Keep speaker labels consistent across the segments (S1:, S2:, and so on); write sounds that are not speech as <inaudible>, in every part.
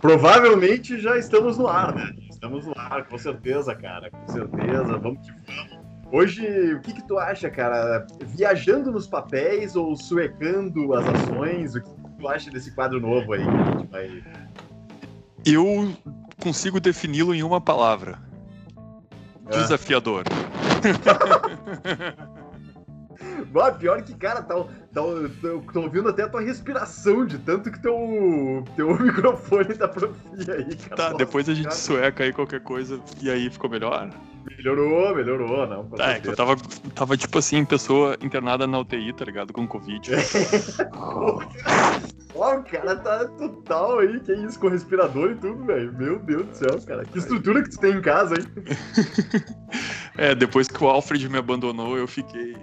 S1: provavelmente já estamos no ar, né? Estamos no ar, com certeza, cara. Com certeza. Vamos que vamos. Hoje, o que, que tu acha, cara? Viajando nos papéis ou suecando as ações? O que, que tu acha desse quadro novo aí que a gente vai.
S2: Eu consigo defini-lo em uma palavra:
S1: É. <laughs> Bah, pior que, cara, tá, tá, tô, tô ouvindo até a tua respiração de tanto que teu, teu <laughs> microfone tá profia aí, cara.
S2: Tá,
S1: Nossa,
S2: depois a gente
S1: cara,
S2: sueca aí qualquer coisa e aí ficou melhor?
S1: Melhorou, melhorou, não.
S2: Tá, é que eu tava, tava tipo assim, pessoa internada na UTI, tá ligado? Com Covid. <laughs>
S1: Ó, o cara tá total aí, que isso, com respirador e tudo, velho. Meu Deus do céu, cara. Que estrutura que tu tem em casa, hein? <laughs>
S2: É, depois que o Alfred me abandonou, eu fiquei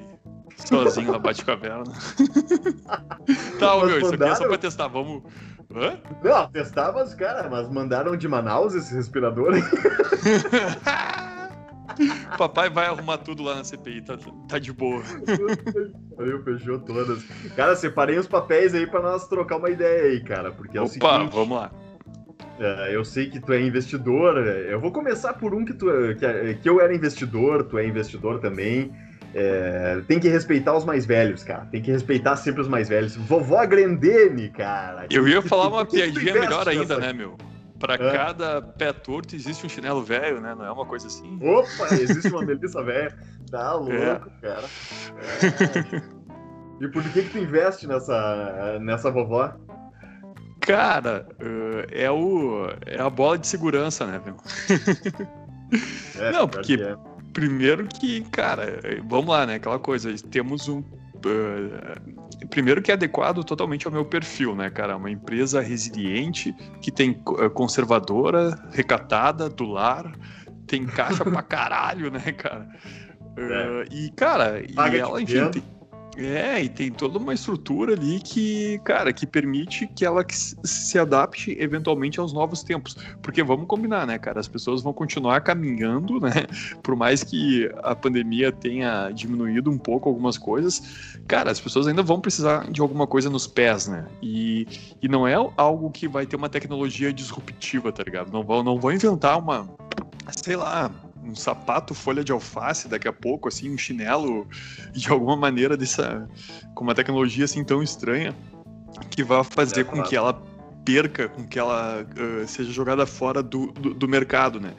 S2: sozinho na Bate-Caverna. <laughs> tá, ô,
S1: Mas
S2: meu, isso aqui é só pra testar, vamos. Hã?
S1: Não, testava os caras, mas mandaram de Manaus esse respirador aí. <laughs>
S2: Papai vai arrumar tudo lá na CPI, tá, tá de boa. <laughs>
S1: Valeu, fechou todas. Cara, separei os papéis aí pra nós trocar uma ideia aí, cara. Porque é o
S2: Opa,
S1: seguinte,
S2: vamos lá.
S1: é, eu sei que tu é investidor. é, Eu vou começar por um que, tu, é- que, é- que eu era investidor, tu é investidor também. É, tem que respeitar os mais velhos, cara. Tem que respeitar sempre os mais velhos. Vovó Grandene, cara.
S2: Eu ia <laughs> falar uma piadinha melhor ainda,
S1: nessa-
S2: né, meu? Pra
S1: Hã?
S2: cada pé torto existe um chinelo velho, né? Não é uma coisa assim?
S1: Opa, existe uma Melissa velha. Tá <laughs> louco,
S2: É.
S1: cara. É. E por que que tu investe nessa, nessa vovó?
S2: Cara, eh, é, o, é a bola de segurança, né, meu? <laughs>
S1: É,
S2: Não, porque-
S1: que é.
S2: Primeiro que, cara, vamos lá, né? Aquela coisa, temos um. eh, primeiro que é adequado totalmente ao meu perfil, né, cara? Uma empresa resiliente, que tem eh, conservadora, recatada, do lar, tem caixa pra <laughs> caralho, né, cara? Eh, e, cara, e
S1: Paga
S2: ela, enfim, tem, é, e tem toda uma estrutura ali que, cara, que permite que ela se adapte eventualmente aos novos tempos. Porque vamos combinar, né, cara? As pessoas vão continuar caminhando, né? <laughs> Por mais que a pandemia tenha diminuído um pouco algumas coisas, cara, as pessoas ainda vão precisar de alguma coisa nos pés, né? E, e não é algo que vai ter uma tecnologia disruptiva, tá ligado? Não vão, não vão inventar uma, sei lá, um sapato folha de alface daqui a pouco, assim, um chinelo de alguma maneira dessa, com uma tecnologia assim tão estranha que vai fazer
S1: É,
S2: com
S1: claro.
S2: que ela perca, com que ela ah, seja jogada fora do, do, do mercado, né?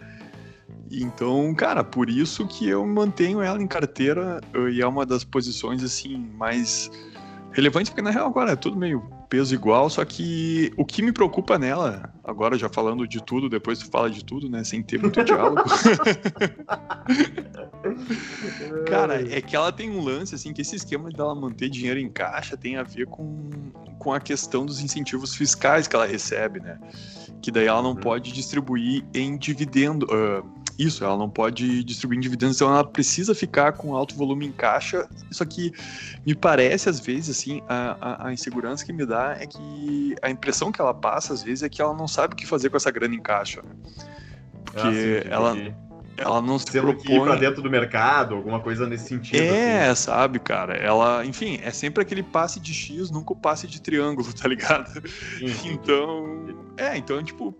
S2: Então, cara, por isso que eu mantenho ela em carteira ah, e é uma das posições assim mais relevantes, porque na real agora é tudo meio peso igual, só que o que me preocupa nela, agora já falando de tudo, depois tu fala de tudo, né, sem ter muito diálogo, <laughs> Cara, é que ela tem um lance, assim, que esse esquema dela manter dinheiro em caixa tem a ver com, com a questão dos incentivos fiscais que ela recebe, né? Que daí ela não
S1: Uhum.
S2: pode distribuir em dividendo. ah, isso, ela não pode distribuir em dividendos, então ela precisa ficar com alto volume em caixa. Isso aqui me parece, às vezes, assim, a, a, a insegurança que me dá é que a impressão que ela passa, às vezes, é que ela não sabe o que fazer com essa grana em caixa. né? Porque
S1: Ah, sim,
S2: ela,
S1: entendi.
S2: ela não se
S1: Tendo
S2: propõe...
S1: que ir pra dentro do mercado, alguma coisa nesse sentido.
S2: É,
S1: assim.
S2: sabe, cara? Ela, enfim, é sempre aquele passe de X, nunca o passe de triângulo, <laughs> tá ligado?
S1: Sim, sim.
S2: Então, é, então, tipo,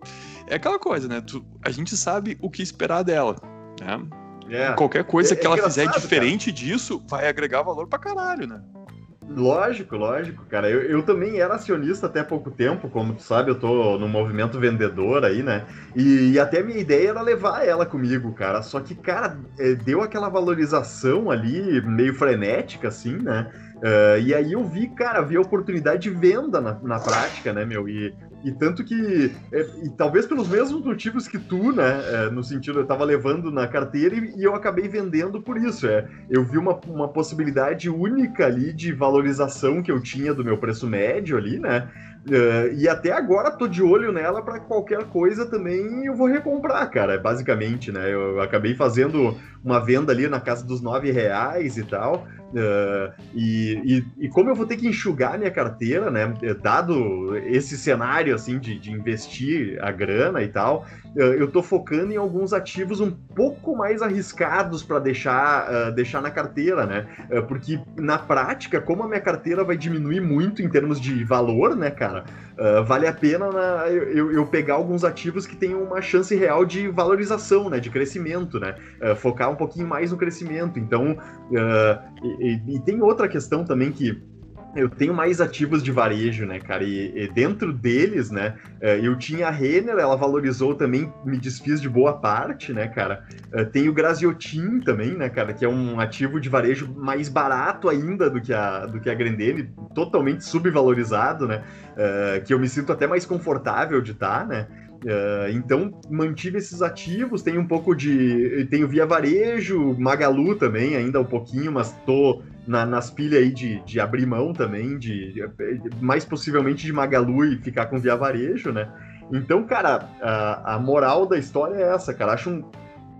S2: é aquela coisa, né? Tu- a gente sabe o que esperar dela, né?
S1: É,
S2: Qualquer coisa
S1: É-
S2: que
S1: é
S2: ela fizer diferente disso vai agregar valor pra caralho, né?
S1: Lógico, lógico, cara. Eu, eu também era acionista até pouco tempo, como tu sabe, eu tô no movimento vendedor aí, né? E, e até minha ideia era levar ela comigo, cara. Só que, cara, é, deu aquela valorização ali, meio frenética, assim, né? Eh, e aí eu vi, cara, vi a oportunidade de venda na, na prática, né, meu? E, e tanto que, é, e talvez pelos mesmos motivos que tu, né? é, no sentido, eu tava levando na carteira e, e eu acabei vendendo por isso. É, eu vi uma, uma possibilidade única ali de valorização que eu tinha do meu preço médio ali, né? Eh, e até agora tô de olho nela para qualquer coisa também eu vou recomprar, cara, basicamente, né? Eu acabei fazendo uma venda ali na casa dos nove reais e tal. Eh, e, e, e como eu vou ter que enxugar minha carteira, né? Dado esse cenário assim de, de investir a grana e tal, eh, eu tô focando em alguns ativos um pouco mais arriscados para deixar, eh, deixar na carteira, né? Porque na prática, como a minha carteira vai diminuir muito em termos de valor, né, cara? uh, vale a pena na, eu, eu, pegar alguns ativos que tenham uma chance real de valorização, né, de crescimento, né, uh, focar um pouquinho mais no crescimento. Então, uh, e, e, tem outra questão também que eu tenho mais ativos de varejo, né, cara? E, e, dentro deles, né, eh, eu tinha a Renner, ela valorizou também, me desfiz de boa parte, né, cara? Eh, tem o Graziotin também, né, cara, que é um ativo de varejo mais barato ainda do que a, do que a Grendene, totalmente subvalorizado, né? Eh, que eu me sinto até mais confortável de estar, tá, né? Uh, então, mantive esses ativos, tem um pouco de. Tenho via varejo, Magalu também, ainda um pouquinho, mas tô na, nas pilhas aí de, de abrir mão também, de, de, mais possivelmente de Magalu e ficar com via varejo, né? Então, cara, a, a moral da história é essa, cara. Acho um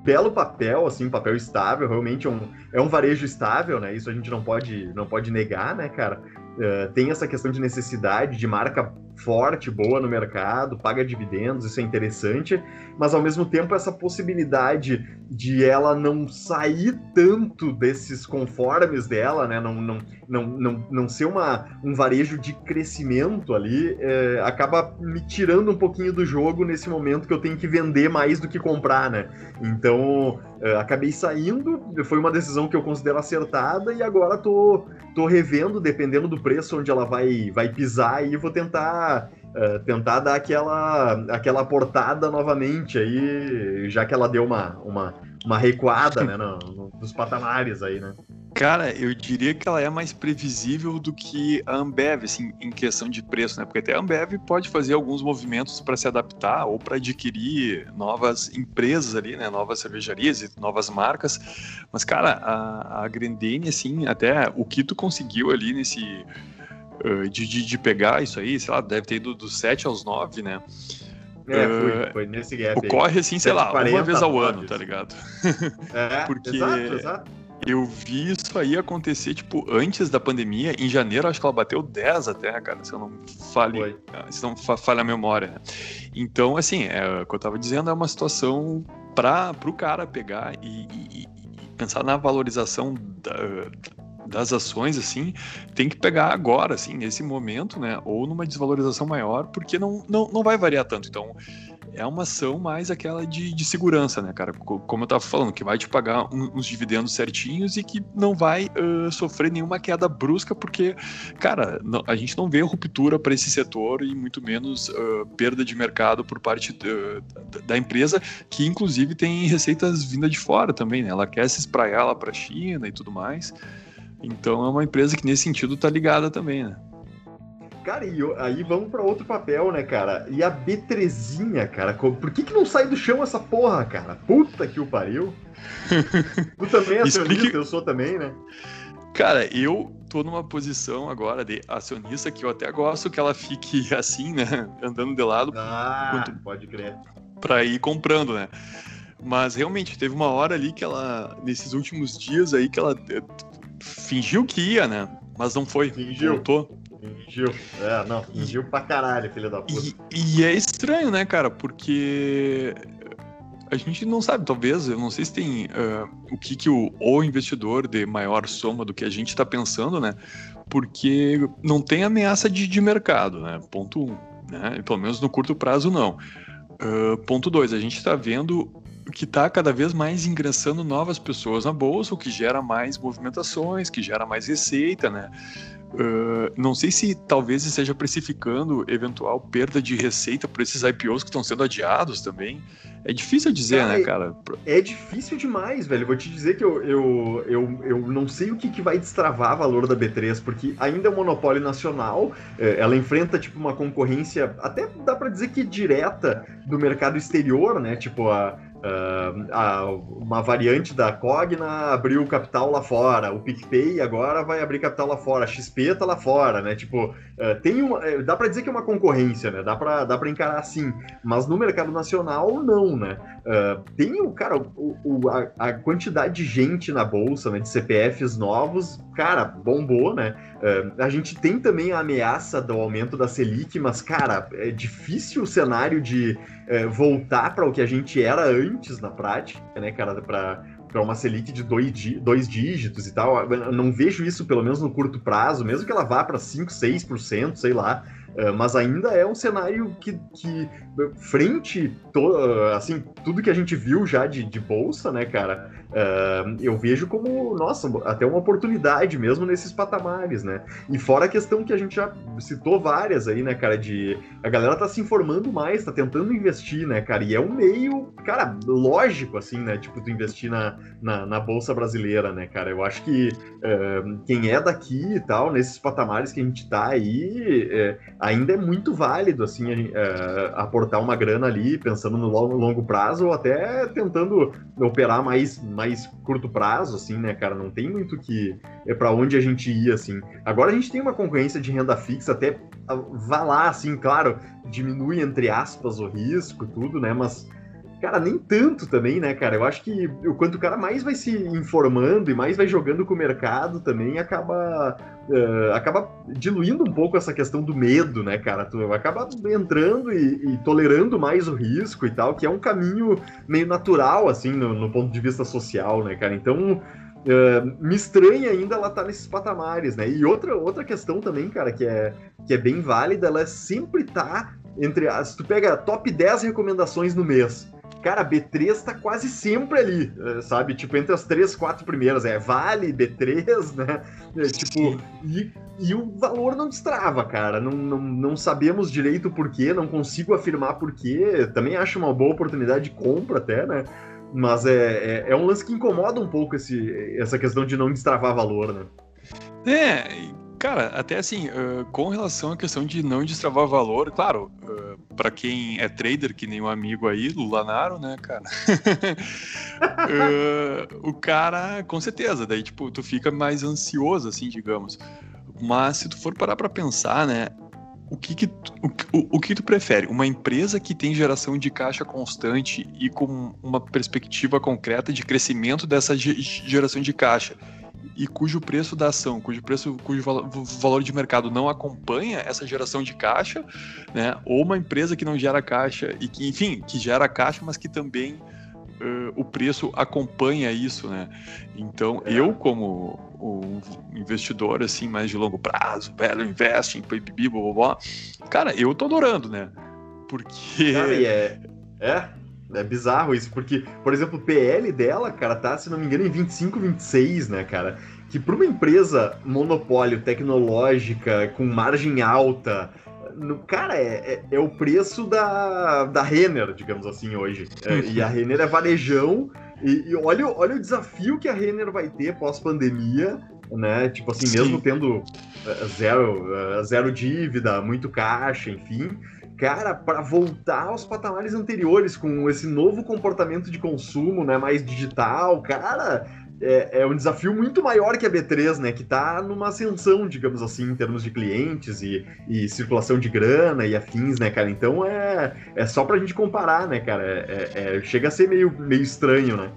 S1: belo papel, assim, um papel estável, realmente é um, é um varejo estável, né? Isso a gente não pode, não pode negar, né, cara? Uh, tem essa questão de necessidade de marca forte, boa no mercado, paga dividendos, isso é interessante, mas ao mesmo tempo essa possibilidade de ela não sair tanto desses conformes dela, né, não, não, não, não, não ser uma, um varejo de crescimento ali, é, acaba me tirando um pouquinho do jogo nesse momento que eu tenho que vender mais do que comprar, né? Então, é, acabei saindo, foi uma decisão que eu considero acertada e agora tô, tô revendo, dependendo do preço onde ela vai, vai pisar, e vou tentar uh, tentar dar aquela, aquela portada novamente aí, já que ela deu uma, uma, uma recuada né, no, no, nos patamares aí, né?
S2: Cara, eu diria que ela é mais previsível do que a Ambev, assim, em questão de preço, né? Porque até a Ambev pode fazer alguns movimentos para se adaptar ou para adquirir novas empresas ali, né? Novas cervejarias e novas marcas. Mas, cara, a, a Grendene, assim, até o que tu conseguiu ali nesse uh, de, de, de, pegar isso aí, sei lá, deve ter ido dos 7 aos 9, né?
S1: É, foi, foi nesse gap.
S2: Ocorre assim, sei lá, uma vez ao ano, tá ligado?
S1: É, <laughs> Porque exato, exato.
S2: Eu vi isso aí acontecer, tipo, antes da pandemia, em janeiro, acho que ela bateu 10 até, cara, se eu não fale, se não falha a memória, né? Então, assim, é, o que eu tava dizendo é uma situação para o cara pegar e, e, e, pensar na valorização da, das ações, assim, tem que pegar agora, assim, nesse momento, né? Ou numa desvalorização maior, porque não, não, não vai variar tanto. Então, é uma ação mais aquela de, de segurança, né, cara? Como eu tava falando, que vai te pagar um, uns dividendos certinhos e que não vai uh, sofrer nenhuma queda brusca, porque, cara, não, a gente não vê ruptura para esse setor e muito menos uh, perda de mercado por parte uh, da empresa, que inclusive tem receitas vinda de fora também, né? Ela quer se espraiar lá para a China e tudo mais. Então é uma empresa que nesse sentido tá ligada também, né?
S1: Cara, e aí vamos para outro papel, né, cara? E a B3, cara? Por que, que não sai do chão essa porra, cara? Puta que o pariu. <laughs> tu também é acionista, Explique... eu sou também, né?
S2: Cara, eu tô numa posição agora de acionista que eu até gosto que ela fique <laughs> assim, né? Andando de lado.
S1: Ah, pode crer.
S2: Pra ir comprando, né? Mas realmente teve uma hora ali que ela, nesses últimos dias aí, que ela fingiu que ia, né? Mas não foi.
S1: Fingiu.
S2: Voltou.
S1: Fingiu. É, não, fingiu pra caralho, filho da puta.
S2: E, e, é estranho, né, cara? Porque a gente não sabe, talvez, eu não sei se tem uh, o que, que o, o investidor de maior soma do que a gente tá pensando, né? Porque não tem ameaça de, de mercado, né? Ponto um. Né? Pelo menos no curto prazo, não. Uh, ponto dois, a gente está vendo que está cada vez mais ingressando novas pessoas na bolsa, o que gera mais movimentações, que gera mais receita, né? Uh, não sei se talvez esteja precificando eventual perda de receita por esses IPOs que estão sendo adiados também. É difícil dizer, cara, né, cara?
S1: É difícil demais, velho. Vou te dizer que eu, eu, eu, eu não sei o que, que vai destravar o valor da B3, porque ainda é um monopólio nacional, é, ela enfrenta, tipo, uma concorrência, até dá para dizer que direta do mercado exterior, né? Tipo, a, Uh, uma variante da Cogna abriu capital lá fora, o PicPay agora vai abrir capital lá fora, a XP tá lá fora, né? Tipo, uh, tem uma, é, dá para dizer que é uma concorrência, né? Dá para dá encarar assim, mas no mercado nacional, não, né? Uh, tem o, cara, o, o a, a, quantidade de gente na bolsa, né? De CPFs novos, cara, bombou, né? a gente tem também a ameaça do aumento da Selic, mas, cara, é difícil o cenário de voltar para o que a gente era antes antes na prática, né, cara, para para uma Selic de dois, dois dígitos e tal. Eu não vejo isso, pelo menos no curto prazo, mesmo que ela vá para 5, 6%, sei lá. Uh, mas ainda é um cenário que, que frente, to, assim, tudo que a gente viu já de, de bolsa, né, cara, uh, eu vejo como, nossa, até uma oportunidade mesmo nesses patamares, né? E fora a questão que a gente já citou várias aí, né, cara, de a galera tá se informando mais, tá tentando investir, né, cara, e é um meio, cara, lógico, assim, né, tipo, tu investir na, na, na bolsa brasileira, né, cara, eu acho que uh, quem é daqui e tal, nesses patamares que a gente tá aí, uh, ainda é muito válido, assim, aportar uma grana ali, pensando no longo, prazo, ou até tentando operar mais mais curto prazo, assim, né, cara? Não tem muito que. É para onde a gente ia, assim. Agora a gente tem uma concorrência de renda fixa, até vá lá, assim, claro, diminui, entre aspas, o risco, tudo, né? Mas. Cara, nem tanto também, né, cara? Eu acho que o quanto o cara mais vai se informando e mais vai jogando com o mercado também, acaba uh, acaba diluindo um pouco essa questão do medo, né, cara? Tu acaba entrando e, e, tolerando mais o risco e tal, que é um caminho meio natural, assim, no, no ponto de vista social, né, cara? Então, Uh, me estranha ainda ela estar tá nesses patamares, né? E outra, outra questão também, cara, que é, que é bem válida, ela sempre tá entre as. Tu pega top 10 recomendações no mês. Cara, B3 tá quase sempre ali, eh, sabe? Tipo, entre as três, quatro primeiras. É Vale, B3, né? É, tipo, e, e, o valor não destrava, cara. Não, não, não sabemos direito porquê, não consigo afirmar porquê. Também acho uma boa oportunidade de compra até, né? Mas é, é, é um lance que incomoda um pouco esse, essa questão de não destravar valor, né?
S2: É, Cara, até assim, uh, com relação à questão de não destravar valor, claro, uh, para quem é trader, que nem um amigo aí, Lulanaro, né, cara? uh, <laughs> o cara, com certeza, daí, tipo, tu fica mais ansioso, assim, digamos. Mas se tu for parar para pensar, né, o que que, tu, o, o que tu prefere? Uma empresa que tem geração de caixa constante e com uma perspectiva concreta de crescimento dessa geração de caixa e cujo preço da ação, cujo preço, cujo valor de mercado não acompanha essa geração de caixa, né? Ou uma empresa que não gera caixa e que, enfim, que gera caixa, mas que também uh, o preço acompanha isso, né? Então, é. eu como um investidor assim mais de longo prazo, velho investing, pipipi, blá, blá, blá, cara, eu tô adorando, né? Porque
S1: cara, é, é é bizarro isso, porque, por exemplo, o PL dela, cara, tá, se não me engano, em 25, 26, né, cara? Que para uma empresa monopólio tecnológica, com margem alta, no, cara, é, é, é, o preço da, da Renner, digamos assim, hoje. É, e a Renner é varejão, e, e, olha, olha o desafio que a Renner vai ter pós-pandemia, né? Tipo assim, Sim. mesmo tendo uh, zero, uh, zero dívida, muito caixa, enfim cara, para voltar aos patamares anteriores com esse novo comportamento de consumo, né, mais digital, cara, é, é, um desafio muito maior que a B3, né? Que está numa ascensão, digamos assim, em termos de clientes e, e, circulação de grana e afins, né, cara? Então é, é só pra gente comparar, né, cara? É, é, chega a ser meio, meio estranho, né?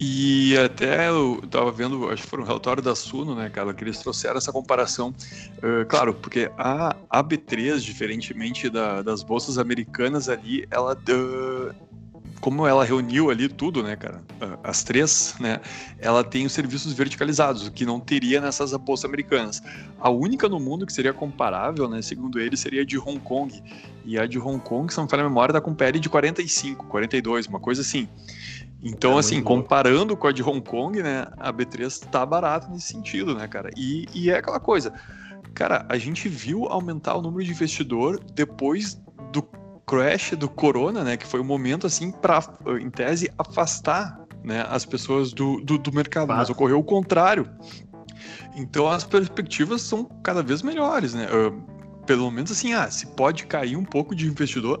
S2: E até eu tava vendo, acho que foi um relatório da Suno, né, cara, que eles trouxeram essa comparação. Uh, claro, porque a, a B3, diferentemente da, das bolsas americanas ali, ela. Uh, como ela reuniu ali tudo, né, cara, as três, né, ela tem os serviços verticalizados, o que não teria nessas bolsas americanas. A única no mundo que seria comparável, né, segundo ele, seria a de Hong Kong. E a de Hong Kong, se não me falha a memória, tá com PL de 45, 42, uma coisa assim. Então, é assim, comparando com a de Hong Kong, né, a B3 tá barata nesse sentido, né, cara? E, e é aquela coisa, cara, a gente viu aumentar o número de investidor depois do crash do corona, né, que foi um momento, assim, para em tese, afastar né, as pessoas do, do, do mercado, mas ocorreu o contrário. Então, as perspectivas são cada vez melhores, né? Uh, pelo menos assim, ah, se pode cair um pouco de investidor,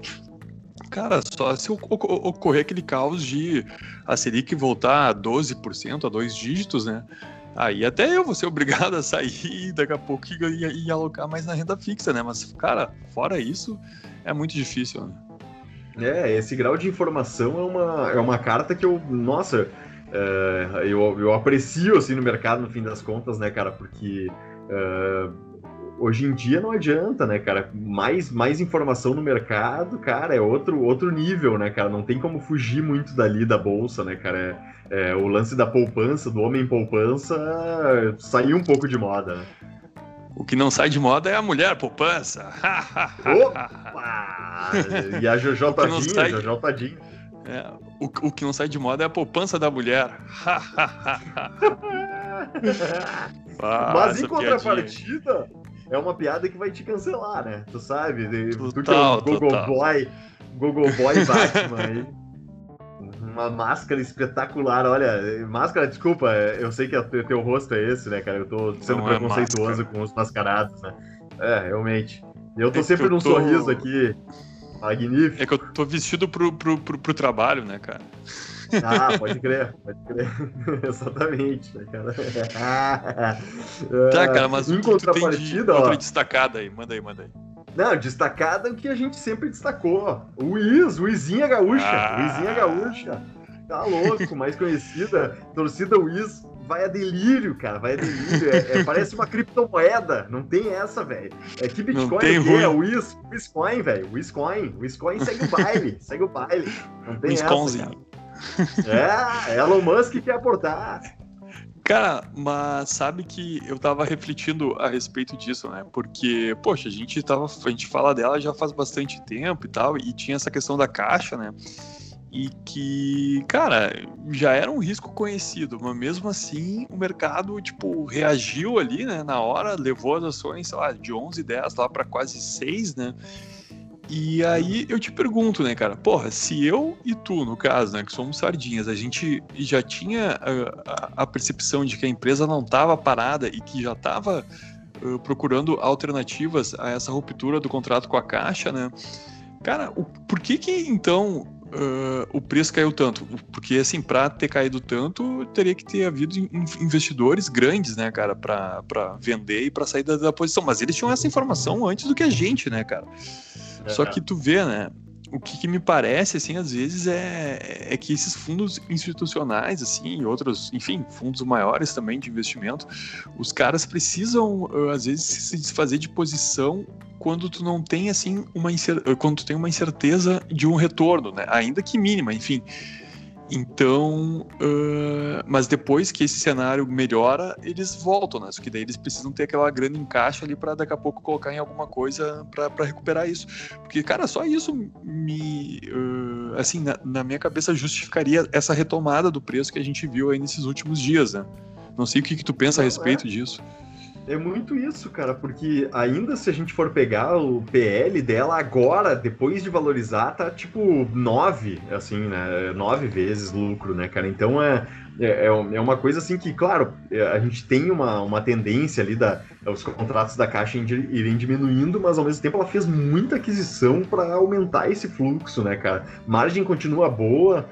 S2: Cara, só se ocorrer aquele caos de a Selic voltar a 12%, a dois dígitos, né? Aí até eu vou ser <laughs> obrigado a sair daqui a pouco e, e, alocar mais na renda fixa, né? Mas, cara, fora isso, é muito difícil, né?
S1: É, esse grau de informação é uma, é uma carta que eu, nossa, é, eu, eu aprecio, assim, no mercado, no fim das contas, né, cara? Porque... É, hoje em dia não adianta, né, cara? Mais, mais informação no mercado, cara, é outro, outro nível, né, cara? Não tem como fugir muito dali da bolsa, né, cara? É, é, o lance da poupança, do homem poupança, saiu um pouco de moda, né?
S2: O que não sai de moda é a mulher poupança. <laughs>
S1: Opa! E a Jojo Todinho, sai... Jojo Todinho.
S2: É, o, o que não sai de moda é a poupança da mulher. <laughs> <laughs>
S1: Mas em contrapartida, é uma piada que vai te cancelar, né? Tu sabe? Total, tu que é um Google total. Boy, Google Boy Batman aí. Uma máscara espetacular, olha, máscara, desculpa, eu sei que teu rosto é esse, né, cara? Eu tô sendo Não é preconceituoso é com os mascarados, né? É, realmente. Eu tô é sempre num tô... sorriso aqui, magnífico.
S2: É que eu tô vestido pro, pro, pro, pro trabalho, né, cara?
S1: Ah, pode crer, pode crer. <laughs> Exatamente, né, cara?
S2: tá, cara, mas em tu, contrapartida, tu outra destacada aí, manda aí, manda aí.
S1: Não, destacada é o que a gente sempre destacou. O Wiz, o Wizinha Gaúcha. Ah. Wizinha Gaúcha. Tá louco, mais conhecida. Torcida Wiz vai a delírio, cara. Vai a delírio. É, é, parece uma criptomoeda. Não tem essa, velho. É que Bitcoin é, é Wiz, Wizcoin, velho. Wizcoin. Wizcoin segue o baile. segue o baile. Não tem Wisconsin. essa, cara. É, Elon Musk quer aportar.
S2: Cara, mas sabe que eu tava refletindo a respeito disso, né? Porque, poxa, a gente tava. A gente fala dela já faz bastante tempo e tal, e tinha essa questão da caixa, né? E que, cara, já era um risco conhecido, mas mesmo assim o mercado, tipo, reagiu ali, né? Na hora, levou as ações, sei lá, de 11, 10 lá para quase 6, né? E aí eu te pergunto, né, cara? Porra, se eu e tu, no caso, né, que somos sardinhas, a gente já tinha a, a, a percepção de que a empresa não estava parada e que já estava uh, procurando alternativas a essa ruptura do contrato com a Caixa, né? Cara, o, por que que então uh, o preço caiu tanto? Porque, assim, para ter caído tanto, teria que ter havido investidores grandes, né, cara, para vender e para sair da, da posição. Mas eles tinham essa informação antes do que a gente, né, cara? Só que tu vê, né? O que, que, me parece, assim, às vezes é, é que esses fundos institucionais, assim, e outros, enfim, fundos maiores também de investimento, os caras precisam, às vezes, se desfazer de posição quando tu não tem, assim, uma quando tu tem uma incerteza de um retorno, né? Ainda que mínima, enfim. Então, uh, mas depois que esse cenário melhora, eles voltam, né? Só que daí eles precisam ter aquela grana em caixa ali para daqui a pouco colocar em alguma coisa para recuperar isso. Porque, cara, só isso me, uh, assim, na, na, minha cabeça justificaria essa retomada do preço que a gente viu aí nesses últimos dias, né? Não sei o que, que tu pensa a respeito é. disso.
S1: É muito isso, cara, porque ainda se a gente for pegar o PL dela agora, depois de valorizar, tá tipo nove, assim, né? Nove vezes lucro, né, cara? Então é, é, é, é uma coisa assim que, claro, é, a gente tem uma, uma tendência ali da os contratos da Caixa irem diminuindo, mas ao mesmo tempo ela fez muita aquisição para aumentar esse fluxo, né, cara? Margem continua boa,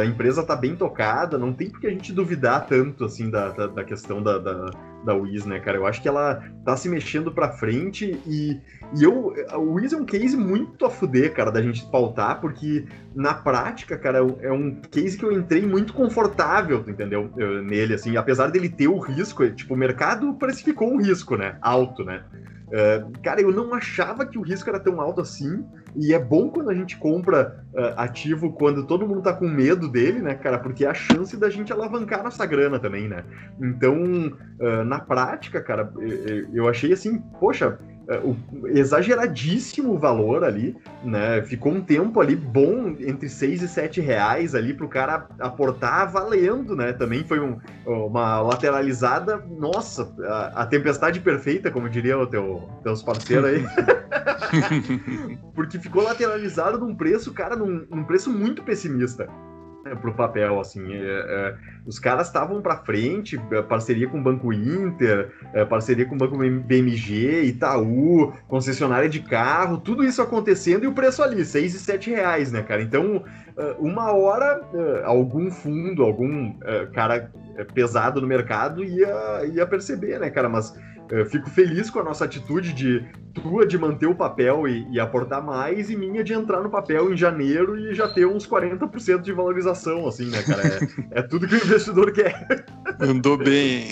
S1: a empresa tá bem tocada, não tem por que a gente duvidar tanto, assim, da, da, da questão da, da, da Wiz, né, cara? Eu acho que ela tá se mexendo pra frente e, e eu, o Wiz é um case muito a fuder, cara, da gente pautar, porque na prática, cara, é um case que eu entrei muito confortável, entendeu? Eu, nele, assim, apesar dele ter o risco, tipo, o mercado precificou um risco, né? Alto, né? Uh, cara, eu não achava que o risco era tão alto assim, e é bom quando a gente compra uh, ativo quando todo mundo tá com medo dele, né, cara? Porque é a chance da gente alavancar nossa grana também, né? Então, uh, na prática, cara, eu, achei assim, poxa, o exageradíssimo valor ali, né? Ficou um tempo ali bom entre 6 e 7 reais ali para o cara aportar valendo, né? Também foi um, uma lateralizada, nossa, a, a, tempestade perfeita, como diria o teu, teus parceiros aí. <laughs> Porque ficou lateralizado num preço, cara, num, num preço muito pessimista pro papel, assim. É, é, os caras estavam para frente, é, parceria com o Banco Inter, é, parceria com o Banco BMG, Itaú, concessionária de carro, tudo isso acontecendo e o preço ali, seis e sete reais, né, cara? Então, é, uma hora, é, algum fundo, algum cara pesado no mercado ia, ia perceber, né, cara? Mas eu fico feliz com a nossa atitude de tua de manter o papel e, e, aportar mais, e minha de entrar no papel em janeiro e já ter uns 40% de valorização, assim, né, cara? É, é tudo que o investidor quer.
S2: Andou bem.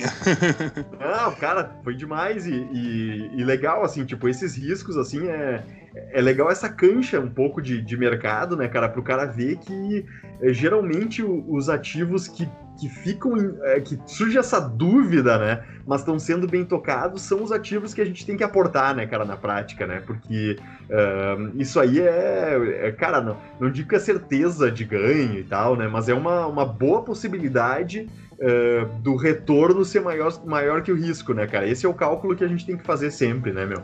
S1: Não, cara, foi demais e, e, e, legal, assim, tipo, esses riscos, assim, é, é legal essa cancha um pouco de, de mercado, né, cara, pro cara ver que é, geralmente os ativos que, que ficam, é, que surge essa dúvida, né, mas estão sendo bem tocados, são os ativos que a gente tem que aportar, né, cara, na prática, né, porque uh, isso aí é, é, cara, não, não digo que é certeza de ganho e tal, né, mas é uma, uma boa possibilidade uh, do retorno ser maior, maior que o risco, né, cara? Esse é o cálculo que a gente tem que fazer sempre, né, meu?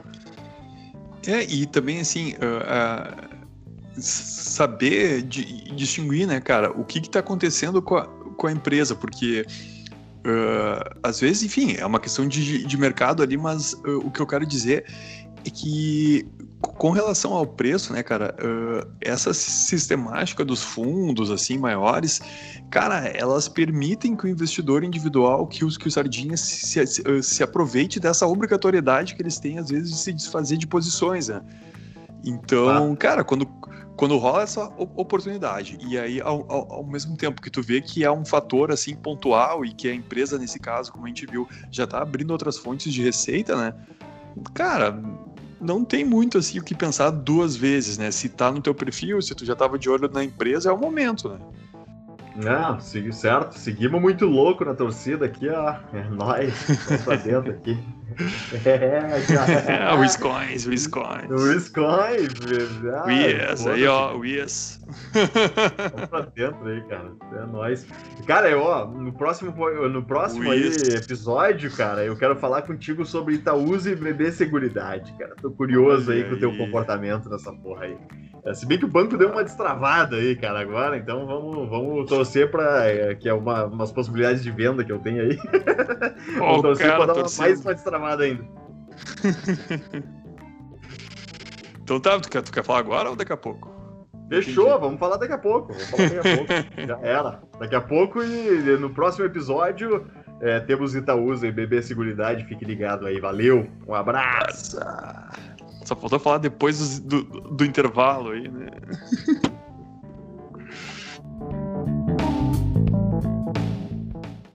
S2: É, e também, assim, uh, uh, saber de, distinguir, né, cara, o que está acontecendo com a, com a empresa, porque às vezes, enfim, é uma questão de, de mercado ali, mas o que eu quero dizer é que com relação ao preço, né, cara, uh, essa sistemática dos fundos, assim, maiores, cara, elas permitem que o investidor individual, que, os, que o Sardinha se, se, se, aproveite dessa obrigatoriedade que eles têm, às vezes, de se desfazer de posições, né? Então, ah. cara, quando, quando rola essa oportunidade, e aí, ao, ao, ao, mesmo tempo que tu vê que é um fator, assim, pontual, e que a empresa, nesse caso, como a gente viu, já tá abrindo outras fontes de receita, né? Cara, não tem muito assim o que pensar duas vezes, né? Se tá no teu perfil, se tu já tava de olho na empresa, é o momento, né?
S1: Não, certo. Seguimos muito louco na torcida aqui, ó. É nóis, vamos pra dentro aqui. <laughs>
S2: É, cara. <laughs> Wiscoins, Wiscoins.
S1: Wiscoins,
S2: ah, Wies, aí ó, Wies.
S1: Vamos pra dentro aí, cara. É nóis. Cara, eu, ó, no próximo, no próximo aí, episódio, cara, eu quero falar contigo sobre Itaúsa e bebê seguridade, cara. Tô curioso aí, aí com o teu comportamento nessa porra aí. É, se bem que o banco deu uma destravada aí, cara, agora, então vamos, vamos torcer para é, que é uma, umas possibilidades de venda que eu tenho aí. Oh, <laughs> vamos torcer para dar uma, mais uma destravada ainda. <laughs>
S2: então tá, tu quer, tu quer falar agora ou daqui a pouco?
S1: Fechou, Entendi. vamos falar daqui a pouco. Vamos falar daqui a pouco. <laughs> Já era. Daqui a pouco e no próximo episódio é, temos Itaúsa e Bebê Seguridade. Fique ligado aí. Valeu. Um abraço.
S2: Só faltou falar depois do, do, do intervalo aí, né? <laughs>